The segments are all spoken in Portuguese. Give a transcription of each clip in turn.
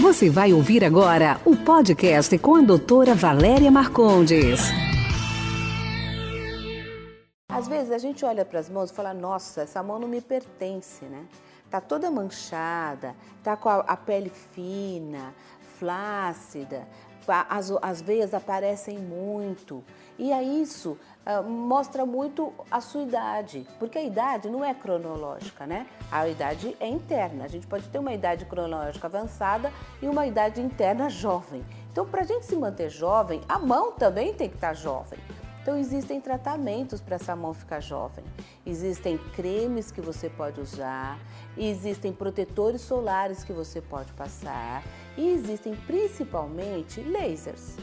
Você vai ouvir agora o podcast com a doutora Valéria Marcondes. Às vezes a gente olha para as mãos e fala: nossa, essa mão não me pertence, né? Tá toda manchada, tá com a, a pele fina, flácida, as, as veias aparecem muito. E aí isso uh, mostra muito a sua idade, porque a idade não é cronológica, né? A idade é interna. A gente pode ter uma idade cronológica avançada e uma idade interna jovem. Então, para a gente se manter jovem, a mão também tem que estar tá jovem. Então existem tratamentos para essa mão ficar jovem. Existem cremes que você pode usar, existem protetores solares que você pode passar e existem principalmente lasers.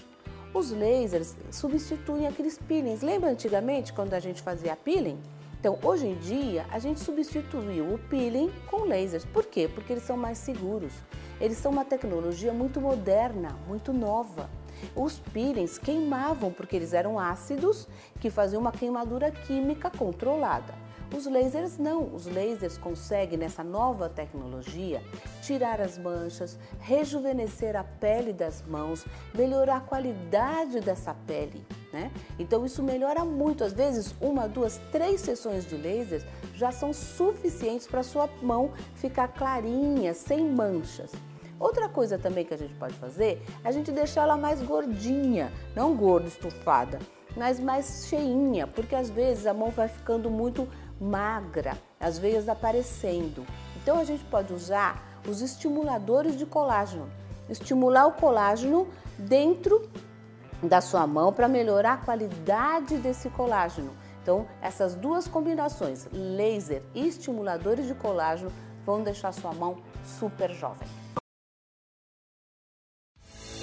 Os lasers substituem aqueles peelings. Lembra antigamente quando a gente fazia peeling? Então, hoje em dia, a gente substituiu o peeling com lasers. Por quê? Porque eles são mais seguros. Eles são uma tecnologia muito moderna, muito nova. Os peelings queimavam porque eles eram ácidos que faziam uma queimadura química controlada. Os lasers não, os lasers conseguem nessa nova tecnologia tirar as manchas, rejuvenescer a pele das mãos, melhorar a qualidade dessa pele, né? Então isso melhora muito, às vezes uma, duas, três sessões de lasers já são suficientes para sua mão ficar clarinha, sem manchas. Outra coisa também que a gente pode fazer é a gente deixar ela mais gordinha, não gorda, estufada, mas mais cheinha, porque às vezes a mão vai ficando muito magra, as veias aparecendo. Então a gente pode usar os estimuladores de colágeno, estimular o colágeno dentro da sua mão para melhorar a qualidade desse colágeno. Então, essas duas combinações, laser e estimuladores de colágeno, vão deixar sua mão super jovem.